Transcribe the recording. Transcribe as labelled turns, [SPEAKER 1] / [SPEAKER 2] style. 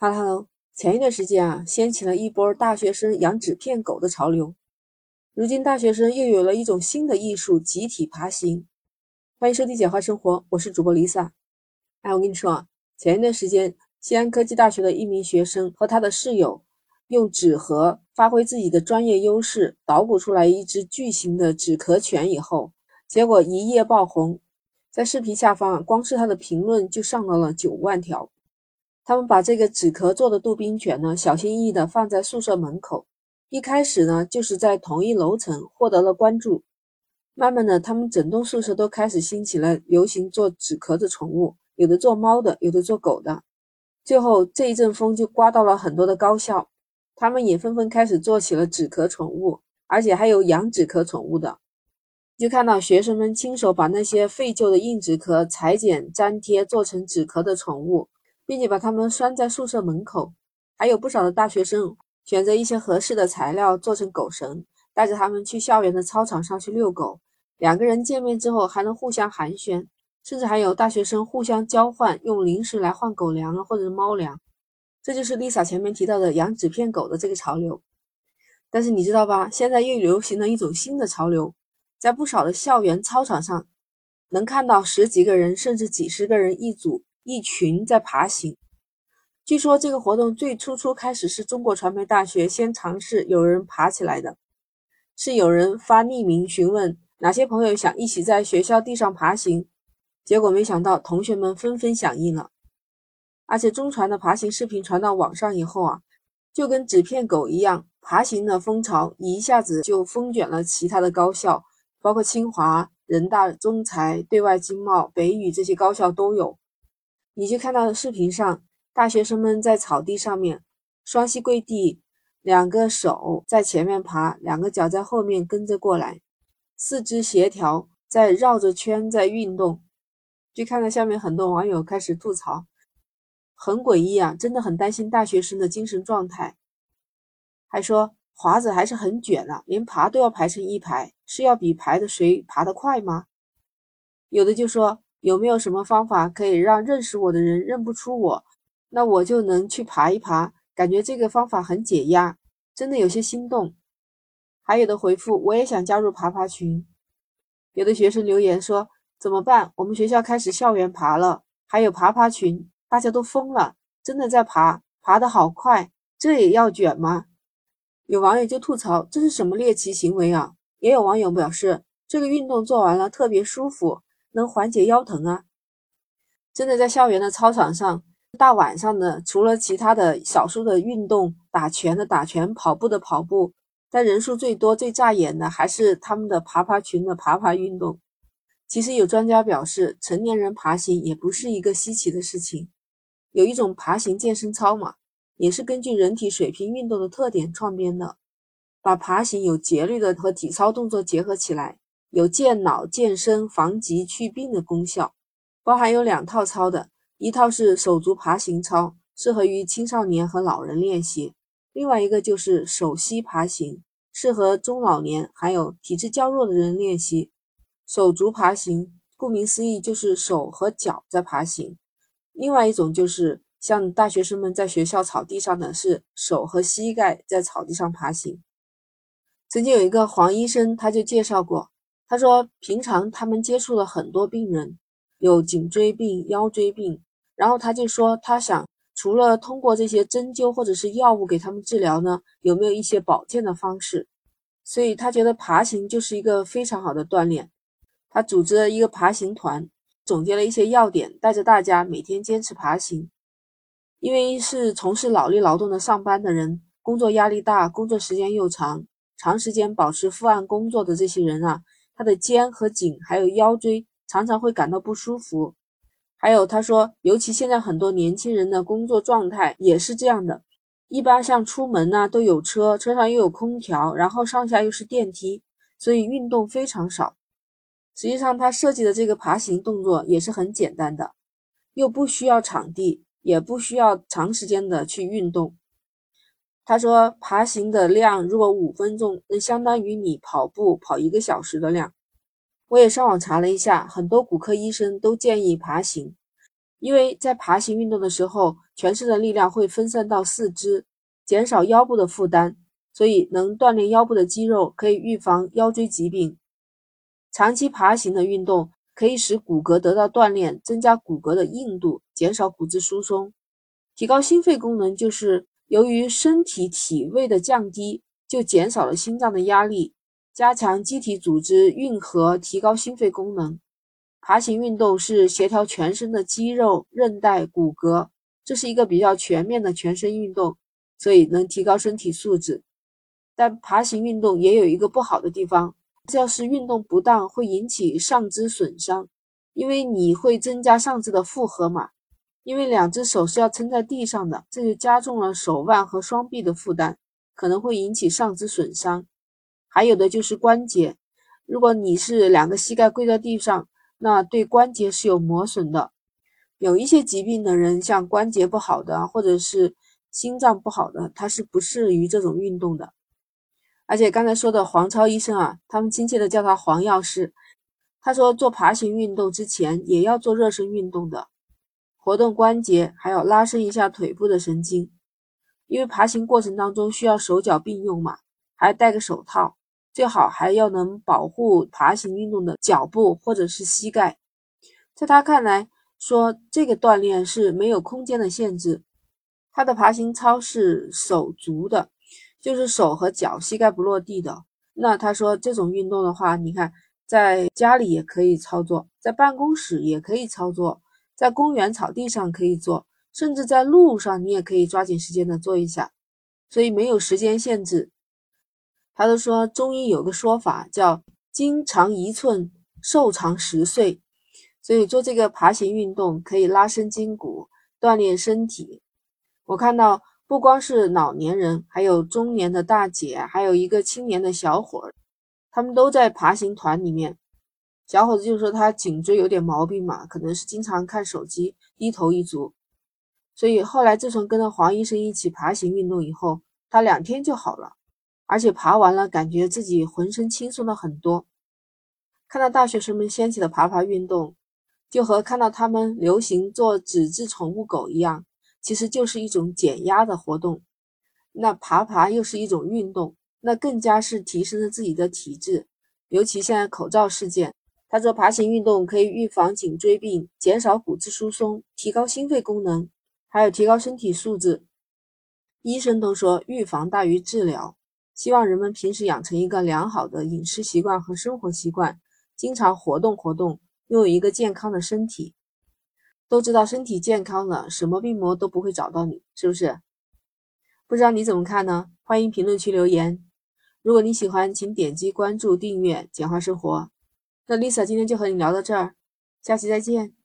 [SPEAKER 1] 哈喽哈喽，前一段时间啊，掀起了一波大学生养纸片狗的潮流。如今大学生又有了一种新的艺术——集体爬行。欢迎收听简化生活，我是主播 Lisa。哎，我跟你说啊，前一段时间，西安科技大学的一名学生和他的室友用纸盒发挥自己的专业优势，捣鼓出来一只巨型的纸壳犬以后，结果一夜爆红，在视频下方，光是他的评论就上到了九万条。他们把这个纸壳做的杜宾犬呢，小心翼翼地放在宿舍门口。一开始呢，就是在同一楼层获得了关注。慢慢的，他们整栋宿舍都开始兴起了流行做纸壳的宠物，有的做猫的，有的做狗的。最后这一阵风就刮到了很多的高校，他们也纷纷开始做起了纸壳宠物，而且还有养纸壳宠物的。就看到学生们亲手把那些废旧的硬纸壳裁剪、粘贴，做成纸壳的宠物。并且把它们拴在宿舍门口，还有不少的大学生选择一些合适的材料做成狗绳，带着它们去校园的操场上去遛狗。两个人见面之后还能互相寒暄，甚至还有大学生互相交换，用零食来换狗粮啊或者是猫粮。这就是 Lisa 前面提到的养纸片狗的这个潮流。但是你知道吧？现在又流行了一种新的潮流，在不少的校园操场上，能看到十几个人甚至几十个人一组。一群在爬行。据说这个活动最初初开始是中国传媒大学先尝试有人爬起来的，是有人发匿名询问哪些朋友想一起在学校地上爬行，结果没想到同学们纷纷响应了。而且中传的爬行视频传到网上以后啊，就跟纸片狗一样，爬行的风潮一下子就风卷了其他的高校，包括清华、人大、中财、对外经贸、北语这些高校都有。你就看到视频上，大学生们在草地上面双膝跪地，两个手在前面爬，两个脚在后面跟着过来，四肢协调，在绕着圈在运动。就看到下面很多网友开始吐槽，很诡异啊，真的很担心大学生的精神状态，还说华子还是很卷啊，连爬都要排成一排，是要比排的谁爬得快吗？有的就说。有没有什么方法可以让认识我的人认不出我？那我就能去爬一爬，感觉这个方法很解压，真的有些心动。还有的回复我也想加入爬爬群。有的学生留言说怎么办？我们学校开始校园爬了，还有爬爬群，大家都疯了，真的在爬，爬得好快，这也要卷吗？有网友就吐槽这是什么猎奇行为啊？也有网友表示这个运动做完了特别舒服。能缓解腰疼啊！真的在校园的操场上，大晚上的，除了其他的少数的运动，打拳的打拳，跑步的跑步，但人数最多、最扎眼的还是他们的爬爬群的爬爬运动。其实有专家表示，成年人爬行也不是一个稀奇的事情。有一种爬行健身操嘛，也是根据人体水平运动的特点创编的，把爬行有节律的和体操动作结合起来。有健脑、健身、防疾、祛病的功效，包含有两套操的，一套是手足爬行操，适合于青少年和老人练习；另外一个就是手膝爬行，适合中老年还有体质较弱的人练习。手足爬行，顾名思义就是手和脚在爬行；另外一种就是像大学生们在学校草地上的是手和膝盖在草地上爬行。曾经有一个黄医生，他就介绍过。他说，平常他们接触了很多病人，有颈椎病、腰椎病，然后他就说，他想除了通过这些针灸或者是药物给他们治疗呢，有没有一些保健的方式？所以他觉得爬行就是一个非常好的锻炼。他组织了一个爬行团，总结了一些要点，带着大家每天坚持爬行。因为是从事脑力劳动的上班的人，工作压力大，工作时间又长，长时间保持伏案工作的这些人啊。他的肩和颈还有腰椎常常会感到不舒服，还有他说，尤其现在很多年轻人的工作状态也是这样的。一般像出门呢都有车，车上又有空调，然后上下又是电梯，所以运动非常少。实际上，他设计的这个爬行动作也是很简单的，又不需要场地，也不需要长时间的去运动。他说，爬行的量如果五分钟，那相当于你跑步跑一个小时的量。我也上网查了一下，很多骨科医生都建议爬行，因为在爬行运动的时候，全身的力量会分散到四肢，减少腰部的负担，所以能锻炼腰部的肌肉，可以预防腰椎疾病。长期爬行的运动可以使骨骼得到锻炼，增加骨骼的硬度，减少骨质疏松，提高心肺功能。就是由于身体体位的降低，就减少了心脏的压力，加强机体组织运合，提高心肺功能。爬行运动是协调全身的肌肉、韧带、骨骼，这是一个比较全面的全身运动，所以能提高身体素质。但爬行运动也有一个不好的地方。要是运动不当，会引起上肢损伤，因为你会增加上肢的负荷嘛。因为两只手是要撑在地上的，这就加重了手腕和双臂的负担，可能会引起上肢损伤。还有的就是关节，如果你是两个膝盖跪在地上，那对关节是有磨损的。有一些疾病的人，像关节不好的，或者是心脏不好的，他是不适于这种运动的。而且刚才说的黄超医生啊，他们亲切的叫他黄药师。他说做爬行运动之前也要做热身运动的，活动关节，还要拉伸一下腿部的神经。因为爬行过程当中需要手脚并用嘛，还戴个手套，最好还要能保护爬行运动的脚部或者是膝盖。在他看来，说这个锻炼是没有空间的限制。他的爬行操是手足的。就是手和脚膝盖不落地的，那他说这种运动的话，你看在家里也可以操作，在办公室也可以操作，在公园草地上可以做，甚至在路上你也可以抓紧时间的做一下，所以没有时间限制。他都说中医有个说法叫“筋长一寸，寿长十岁”，所以做这个爬行运动可以拉伸筋骨，锻炼身体。我看到。不光是老年人，还有中年的大姐，还有一个青年的小伙儿，他们都在爬行团里面。小伙子就说他颈椎有点毛病嘛，可能是经常看手机，低头一族。所以后来自从跟着黄医生一起爬行运动以后，他两天就好了，而且爬完了感觉自己浑身轻松了很多。看到大学生们掀起的爬爬运动，就和看到他们流行做纸质宠物狗一样。其实就是一种减压的活动，那爬爬又是一种运动，那更加是提升了自己的体质。尤其现在口罩事件，他说爬行运动可以预防颈椎病，减少骨质疏松，提高心肺功能，还有提高身体素质。医生都说预防大于治疗，希望人们平时养成一个良好的饮食习惯和生活习惯，经常活动活动，拥有一个健康的身体。都知道身体健康了，什么病魔都不会找到你，是不是？不知道你怎么看呢？欢迎评论区留言。如果你喜欢，请点击关注、订阅“简化生活”。那 Lisa 今天就和你聊到这儿，下期再见。